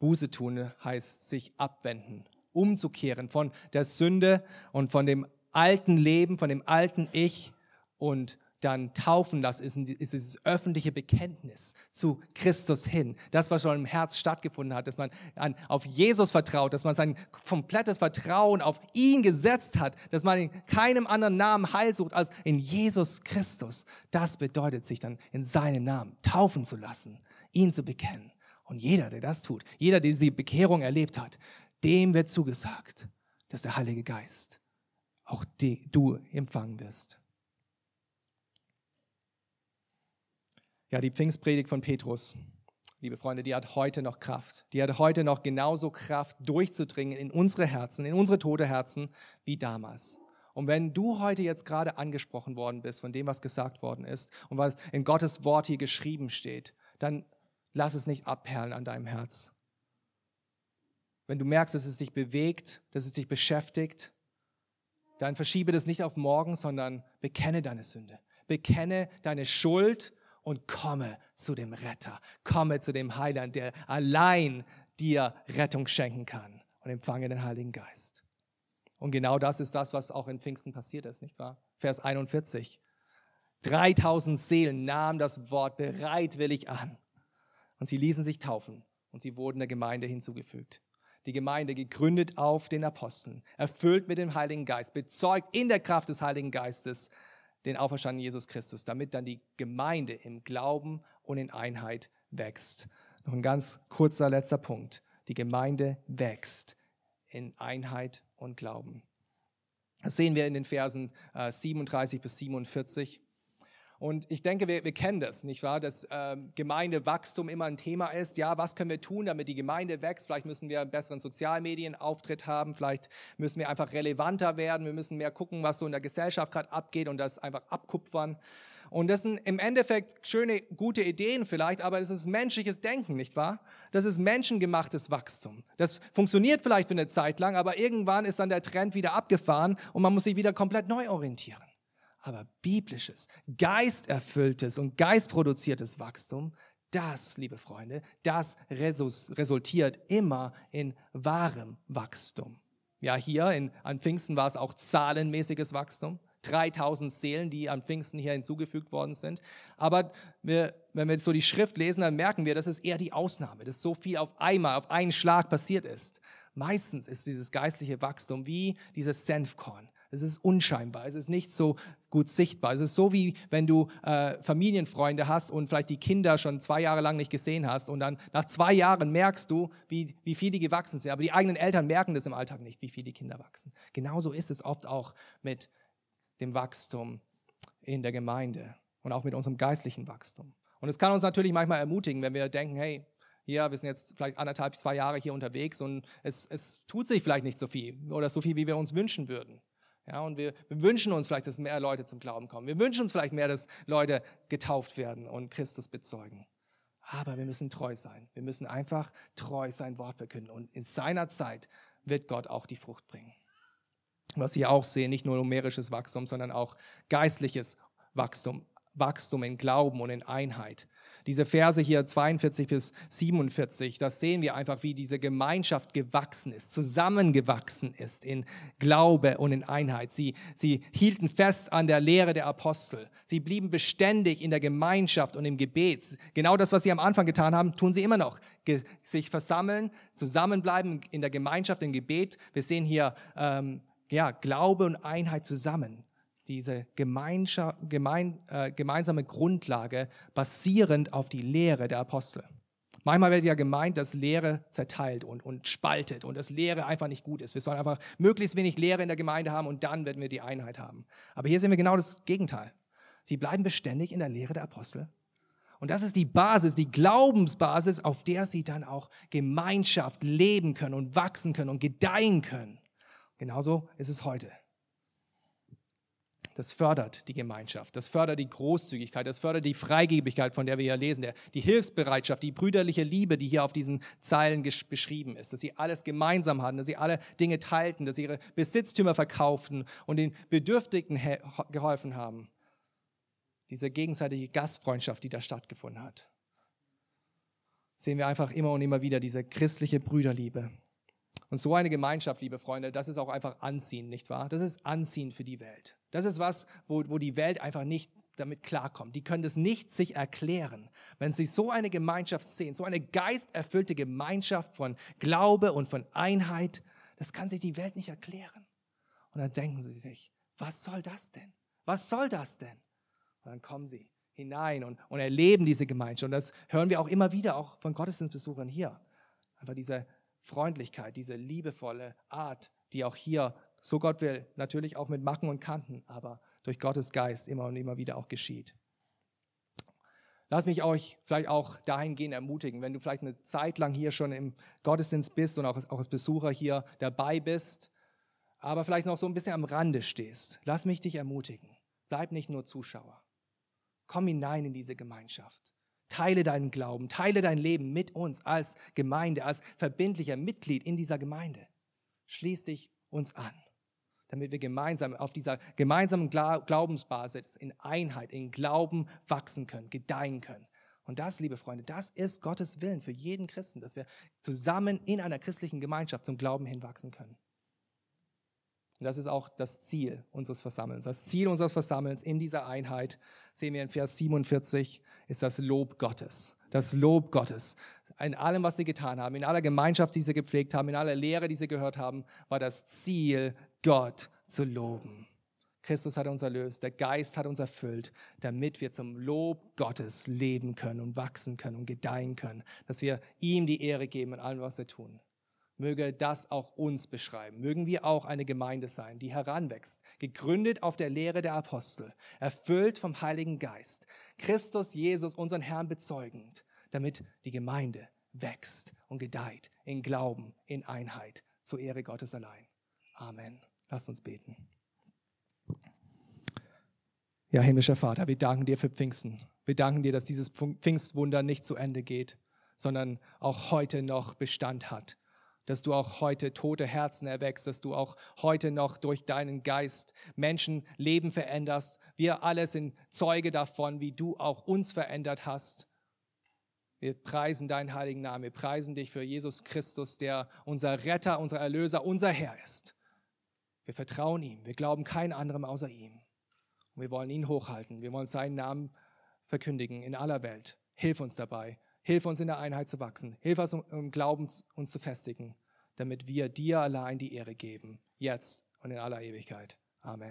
Buße tun heißt sich abwenden, umzukehren von der Sünde und von dem alten Leben, von dem alten Ich und dann taufen lassen, ist, dieses öffentliche Bekenntnis zu Christus hin. Das, was schon im Herz stattgefunden hat, dass man an, auf Jesus vertraut, dass man sein komplettes Vertrauen auf ihn gesetzt hat, dass man in keinem anderen Namen Heil sucht als in Jesus Christus. Das bedeutet sich dann in seinen Namen taufen zu lassen, ihn zu bekennen. Und jeder, der das tut, jeder, der diese Bekehrung erlebt hat, dem wird zugesagt, dass der Heilige Geist auch die, du empfangen wirst. Ja, die Pfingstpredigt von Petrus, liebe Freunde, die hat heute noch Kraft. Die hat heute noch genauso Kraft, durchzudringen in unsere Herzen, in unsere tote Herzen wie damals. Und wenn du heute jetzt gerade angesprochen worden bist von dem, was gesagt worden ist und was in Gottes Wort hier geschrieben steht, dann lass es nicht abperlen an deinem Herz. Wenn du merkst, dass es dich bewegt, dass es dich beschäftigt, dann verschiebe das nicht auf morgen, sondern bekenne deine Sünde. Bekenne deine Schuld und komme zu dem Retter. Komme zu dem Heiland, der allein dir Rettung schenken kann und empfange den Heiligen Geist. Und genau das ist das, was auch in Pfingsten passiert ist, nicht wahr? Vers 41. 3000 Seelen nahmen das Wort bereitwillig an und sie ließen sich taufen und sie wurden der Gemeinde hinzugefügt. Die Gemeinde gegründet auf den Aposteln, erfüllt mit dem Heiligen Geist, bezeugt in der Kraft des Heiligen Geistes den auferstandenen Jesus Christus, damit dann die Gemeinde im Glauben und in Einheit wächst. Noch ein ganz kurzer letzter Punkt. Die Gemeinde wächst in Einheit und Glauben. Das sehen wir in den Versen 37 äh, bis 47. Und ich denke, wir, wir kennen das, nicht wahr? Dass äh, Gemeindewachstum immer ein Thema ist. Ja, was können wir tun, damit die Gemeinde wächst? Vielleicht müssen wir einen besseren Sozialmedienauftritt haben. Vielleicht müssen wir einfach relevanter werden. Wir müssen mehr gucken, was so in der Gesellschaft gerade abgeht und das einfach abkupfern. Und das sind im Endeffekt schöne, gute Ideen vielleicht, aber das ist menschliches Denken, nicht wahr? Das ist menschengemachtes Wachstum. Das funktioniert vielleicht für eine Zeit lang, aber irgendwann ist dann der Trend wieder abgefahren und man muss sich wieder komplett neu orientieren. Aber biblisches, geisterfülltes und geistproduziertes Wachstum, das, liebe Freunde, das resultiert immer in wahrem Wachstum. Ja, hier in, an Pfingsten war es auch zahlenmäßiges Wachstum. 3000 Seelen, die an Pfingsten hier hinzugefügt worden sind. Aber wir, wenn wir so die Schrift lesen, dann merken wir, das ist eher die Ausnahme, dass so viel auf einmal, auf einen Schlag passiert ist. Meistens ist dieses geistliche Wachstum wie dieses Senfkorn. Es ist unscheinbar, es ist nicht so gut sichtbar. Es ist so wie wenn du äh, Familienfreunde hast und vielleicht die Kinder schon zwei Jahre lang nicht gesehen hast und dann nach zwei Jahren merkst du, wie, wie viel die gewachsen sind. Aber die eigenen Eltern merken das im Alltag nicht, wie viel die Kinder wachsen. Genauso ist es oft auch mit dem Wachstum in der Gemeinde und auch mit unserem geistlichen Wachstum. Und es kann uns natürlich manchmal ermutigen, wenn wir denken, hey, hier, wir sind jetzt vielleicht anderthalb, zwei Jahre hier unterwegs und es, es tut sich vielleicht nicht so viel oder so viel, wie wir uns wünschen würden. Ja, und wir, wir wünschen uns vielleicht, dass mehr Leute zum Glauben kommen. Wir wünschen uns vielleicht mehr, dass Leute getauft werden und Christus bezeugen. Aber wir müssen treu sein. Wir müssen einfach treu sein Wort verkünden. Und in seiner Zeit wird Gott auch die Frucht bringen. Was wir auch sehen, nicht nur numerisches Wachstum, sondern auch geistliches Wachstum. Wachstum in Glauben und in Einheit. Diese Verse hier 42 bis 47, das sehen wir einfach, wie diese Gemeinschaft gewachsen ist, zusammengewachsen ist in Glaube und in Einheit. Sie, sie hielten fest an der Lehre der Apostel. Sie blieben beständig in der Gemeinschaft und im Gebet. Genau das, was sie am Anfang getan haben, tun sie immer noch. Ge sich versammeln, zusammenbleiben in der Gemeinschaft, im Gebet. Wir sehen hier ähm, ja, Glaube und Einheit zusammen diese gemein, äh, gemeinsame Grundlage basierend auf die Lehre der Apostel. Manchmal wird ja gemeint, dass Lehre zerteilt und, und spaltet und dass Lehre einfach nicht gut ist. Wir sollen einfach möglichst wenig Lehre in der Gemeinde haben und dann werden wir die Einheit haben. Aber hier sehen wir genau das Gegenteil. Sie bleiben beständig in der Lehre der Apostel. Und das ist die Basis, die Glaubensbasis, auf der sie dann auch Gemeinschaft leben können und wachsen können und gedeihen können. Genauso ist es heute das fördert die Gemeinschaft, das fördert die Großzügigkeit, das fördert die Freigebigkeit, von der wir ja lesen, der, die Hilfsbereitschaft, die brüderliche Liebe, die hier auf diesen Zeilen beschrieben ist, dass sie alles gemeinsam hatten, dass sie alle Dinge teilten, dass sie ihre Besitztümer verkauften und den Bedürftigen geholfen haben. Diese gegenseitige Gastfreundschaft, die da stattgefunden hat. Sehen wir einfach immer und immer wieder diese christliche Brüderliebe. Und so eine Gemeinschaft, liebe Freunde, das ist auch einfach anziehend, nicht wahr? Das ist anziehend für die Welt. Das ist was, wo, wo die Welt einfach nicht damit klarkommt. Die können das nicht sich erklären. Wenn sie so eine Gemeinschaft sehen, so eine geisterfüllte Gemeinschaft von Glaube und von Einheit, das kann sich die Welt nicht erklären. Und dann denken sie sich, was soll das denn? Was soll das denn? Und dann kommen sie hinein und, und erleben diese Gemeinschaft. Und das hören wir auch immer wieder, auch von Gottesdienstbesuchern hier. Einfach diese Freundlichkeit, diese liebevolle Art, die auch hier, so Gott will, natürlich auch mit Macken und Kanten, aber durch Gottes Geist immer und immer wieder auch geschieht. Lass mich euch vielleicht auch dahingehend ermutigen, wenn du vielleicht eine Zeit lang hier schon im Gottesdienst bist und auch, auch als Besucher hier dabei bist, aber vielleicht noch so ein bisschen am Rande stehst. Lass mich dich ermutigen. Bleib nicht nur Zuschauer. Komm hinein in diese Gemeinschaft. Teile deinen Glauben, teile dein Leben mit uns als Gemeinde, als verbindlicher Mitglied in dieser Gemeinde. Schließ dich uns an, damit wir gemeinsam auf dieser gemeinsamen Glaubensbasis in Einheit, in Glauben wachsen können, gedeihen können. Und das, liebe Freunde, das ist Gottes Willen für jeden Christen, dass wir zusammen in einer christlichen Gemeinschaft zum Glauben hinwachsen können. Und das ist auch das Ziel unseres Versammelns. Das Ziel unseres Versammelns in dieser Einheit, sehen wir in Vers 47, ist das Lob Gottes. Das Lob Gottes. In allem, was sie getan haben, in aller Gemeinschaft, die sie gepflegt haben, in aller Lehre, die sie gehört haben, war das Ziel, Gott zu loben. Christus hat uns erlöst, der Geist hat uns erfüllt, damit wir zum Lob Gottes leben können und wachsen können und gedeihen können, dass wir ihm die Ehre geben in allem, was wir tun möge das auch uns beschreiben. Mögen wir auch eine Gemeinde sein, die heranwächst, gegründet auf der Lehre der Apostel, erfüllt vom Heiligen Geist, Christus Jesus, unseren Herrn bezeugend, damit die Gemeinde wächst und gedeiht in Glauben, in Einheit, zur Ehre Gottes allein. Amen. Lasst uns beten. Ja, himmlischer Vater, wir danken dir für Pfingsten. Wir danken dir, dass dieses Pfingstwunder nicht zu Ende geht, sondern auch heute noch Bestand hat dass du auch heute tote Herzen erweckst, dass du auch heute noch durch deinen Geist Menschen Leben veränderst. Wir alle sind Zeuge davon, wie du auch uns verändert hast. Wir preisen deinen heiligen Namen. Wir preisen dich für Jesus Christus, der unser Retter, unser Erlöser, unser Herr ist. Wir vertrauen ihm. Wir glauben kein anderem außer ihm. Und wir wollen ihn hochhalten. Wir wollen seinen Namen verkündigen in aller Welt. Hilf uns dabei. Hilf uns in der Einheit zu wachsen. Hilf uns im Glauben uns zu festigen, damit wir dir allein die Ehre geben, jetzt und in aller Ewigkeit. Amen.